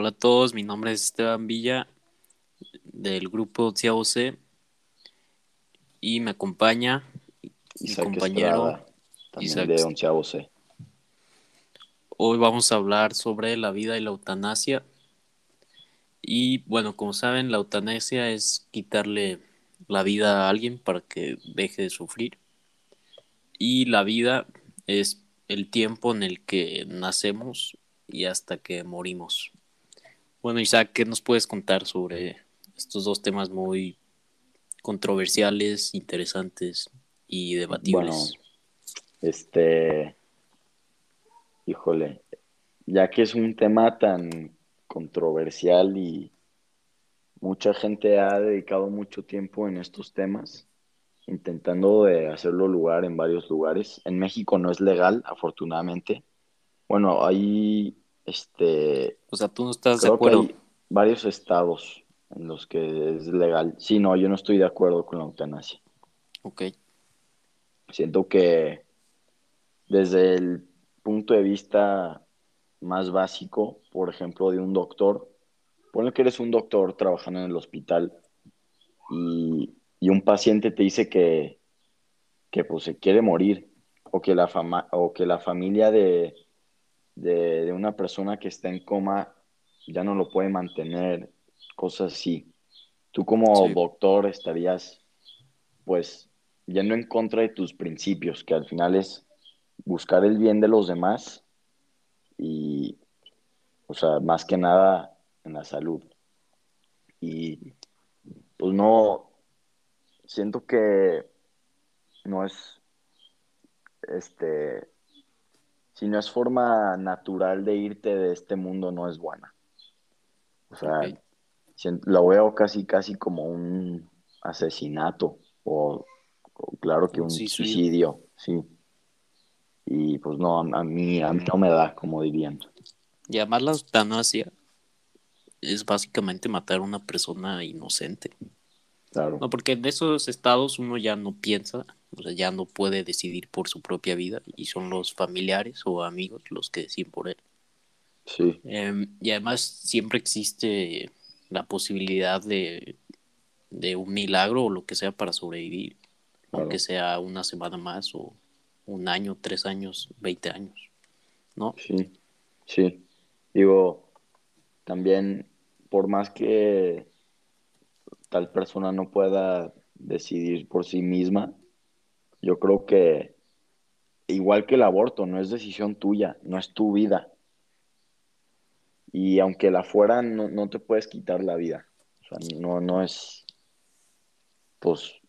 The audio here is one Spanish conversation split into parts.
Hola a todos, mi nombre es Esteban Villa del grupo C y me acompaña mi compañero Isaac de Onceavo C. Hoy vamos a hablar sobre la vida y la eutanasia. Y bueno, como saben, la eutanasia es quitarle la vida a alguien para que deje de sufrir. Y la vida es el tiempo en el que nacemos y hasta que morimos. Bueno, Isaac, ¿qué nos puedes contar sobre estos dos temas muy controversiales, interesantes y debatibles? Bueno, este, híjole, ya que es un tema tan controversial y mucha gente ha dedicado mucho tiempo en estos temas, intentando de hacerlo lugar en varios lugares. En México no es legal, afortunadamente. Bueno, hay este. O sea, tú no estás de acuerdo. hay varios estados en los que es legal. Sí, no, yo no estoy de acuerdo con la eutanasia. Ok. Siento que desde el punto de vista más básico, por ejemplo, de un doctor, ponle que eres un doctor trabajando en el hospital y, un paciente te dice que, que pues, se quiere morir o que la, fama, o que la familia de, de, una persona que está en coma ya no lo puede mantener, cosas así. Tú como doctor estarías, pues, yendo en contra de tus principios, que al final es buscar el bien de los demás y, o sea, más que nada en la salud. Y, pues no, siento que no es, este, si no es forma natural de irte de este mundo, no es buena. O sea, lo veo casi, casi como un asesinato o, claro que un suicidio. sí. Y pues no, a, mí, a mí no me da, como dirían. Además la eutanasia es básicamente matar a una persona inocente. Claro. No, porque en esos estados uno ya no piensa, o sea, ya no puede decidir por su propia vida y son los familiares o amigos los que deciden por él. Sí. Em, y además siempre existe la posibilidad de, de, un milagro o lo que sea para sobrevivir, aunque sea una semana más o un año, tres años, veinte años, ¿no? Sí, sí. Digo, también por más que tal persona no pueda decidir por sí misma, yo creo que igual que el aborto, no es decisión tuya, no es tu vida. Y aunque la fuera, no, te puedes quitar la vida. O sea, no, no es, pues,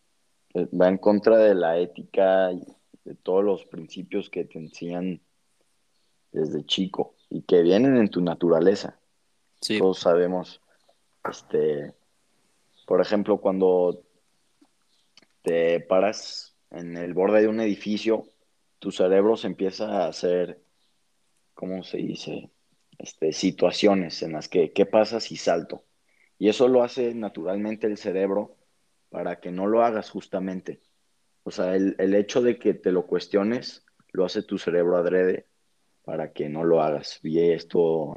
eh, va en contra de la ética y de todos los principios que te enseñan desde chico y que vienen en tu naturaleza. Sí. Todos sabemos, este, por ejemplo, cuando te paras en el borde de un edificio, tu cerebro se empieza a hacer, ¿cómo se dice? Este, situaciones en las que, ¿qué pasa si salto? Y eso lo hace naturalmente el cerebro para que no lo hagas justamente. O sea, el, hecho de que te lo cuestiones lo hace tu cerebro adrede para que no lo hagas. Y esto,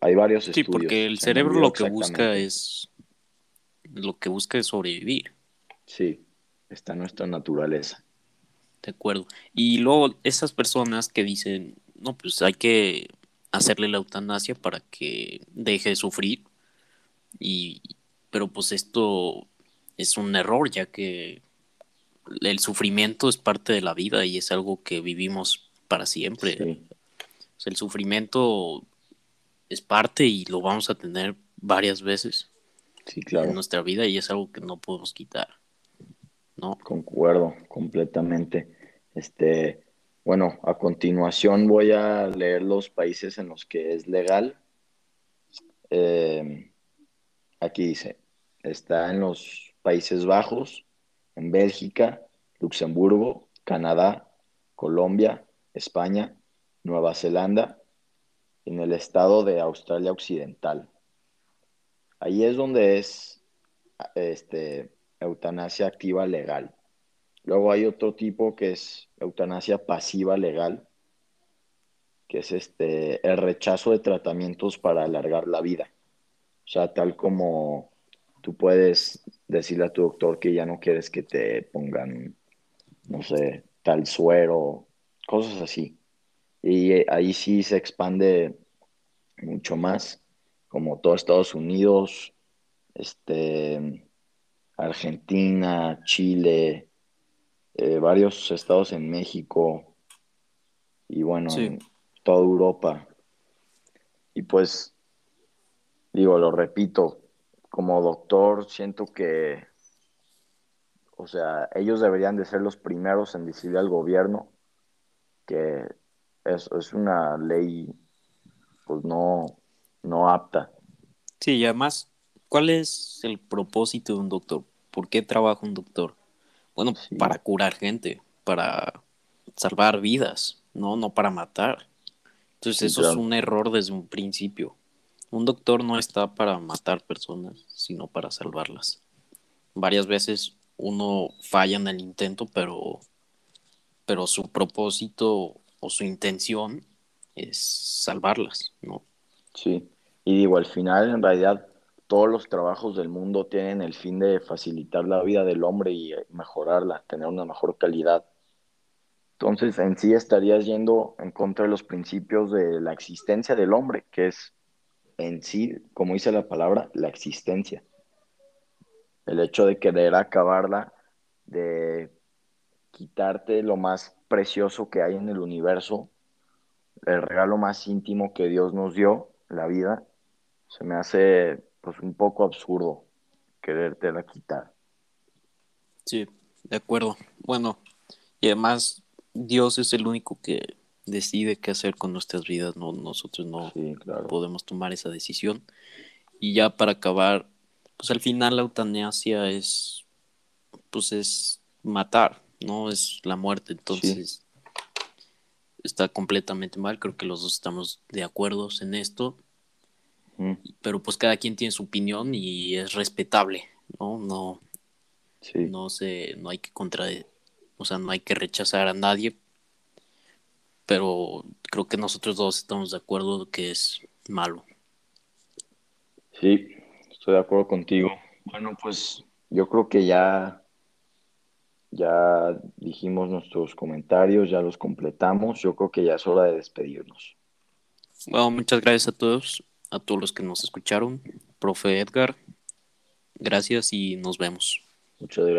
hay varios sí, estudios. Sí, porque el cerebro lo que busca es, lo que busca es sobrevivir. Sí está nuestra naturaleza. De acuerdo. Y luego esas personas que dicen, no, pues hay que hacerle la eutanasia para que deje de sufrir. Y, pero pues esto es un error, ya que el sufrimiento es parte de la vida y es algo que vivimos para siempre. el sufrimiento es parte y lo vamos a tener varias veces sí, claro. en nuestra vida y es algo que no podemos quitar. ¿No? Concuerdo completamente. Este, bueno, a continuación voy a leer los países en los que es legal. Eh, aquí dice, está en los Países Bajos, en Bélgica, Luxemburgo, Canadá, Colombia, España, Nueva Zelanda, en el estado de Australia Occidental. Ahí es donde es este, eutanasia activa legal. Luego hay otro tipo que es eutanasia pasiva legal. que es este, el rechazo de tratamientos para alargar la vida. O sea, tal como tú puedes decirle a tu doctor que ya no quieres que te pongan, no sé, tal suero, cosas así. Y eh, ahí sí se expande mucho más, como todo Estados Unidos, este, Argentina, Chile, eh, varios estados en México y bueno, Sí, en toda Europa. Y pues, digo, lo repito, como doctor siento que, o sea, ellos deberían de ser los primeros en decirle al gobierno que es, es una ley, pues no, no apta. sí, y además, ¿cuál es el propósito de un doctor? ¿Por qué trabaja un doctor? Bueno, Sí, para curar gente, para salvar vidas, no, no para matar. Entonces sí, eso es un error desde un principio. Un doctor no está para matar personas, sino para salvarlas. Varias veces uno falla en el intento, pero, pero su propósito o su intención es salvarlas, ¿no? Sí, y digo, al final, en realidad, todos los trabajos del mundo tienen el fin de facilitar la vida del hombre y eh, mejorarla, tener una mejor calidad. Entonces, en sí estarías yendo en contra de los principios de la existencia del hombre, que es en sí, como dice la palabra, la existencia. El hecho de querer acabarla, de quitarte lo más precioso que hay en el universo, el regalo más íntimo que Dios nos dio, la vida, se me hace pues un poco absurdo querértela quitar. Sí, de acuerdo. Bueno, y además Dios es el único que decide qué hacer con nuestras vidas, no nosotros no Sí, claro. podemos tomar esa decisión. Y ya para acabar, pues al final la eutanasia es pues es matar, no es la muerte, Sí. entonces está completamente mal, creo que los dos estamos de acuerdo en esto, Mm, pero pues cada quien tiene su opinión y es respetable, ¿no? No Sí. no se no hay que contra o sea, no hay que rechazar a nadie, pero creo que nosotros dos estamos de acuerdo que es malo. Sí, estoy de acuerdo contigo. Bueno, pues yo creo que ya, ya dijimos nuestros comentarios, ya los completamos. Yo creo que ya es hora de despedirnos. Bueno, muchas gracias a todos, a todos los que nos escucharon. Profe Edgar, gracias y nos vemos. Muchas gracias.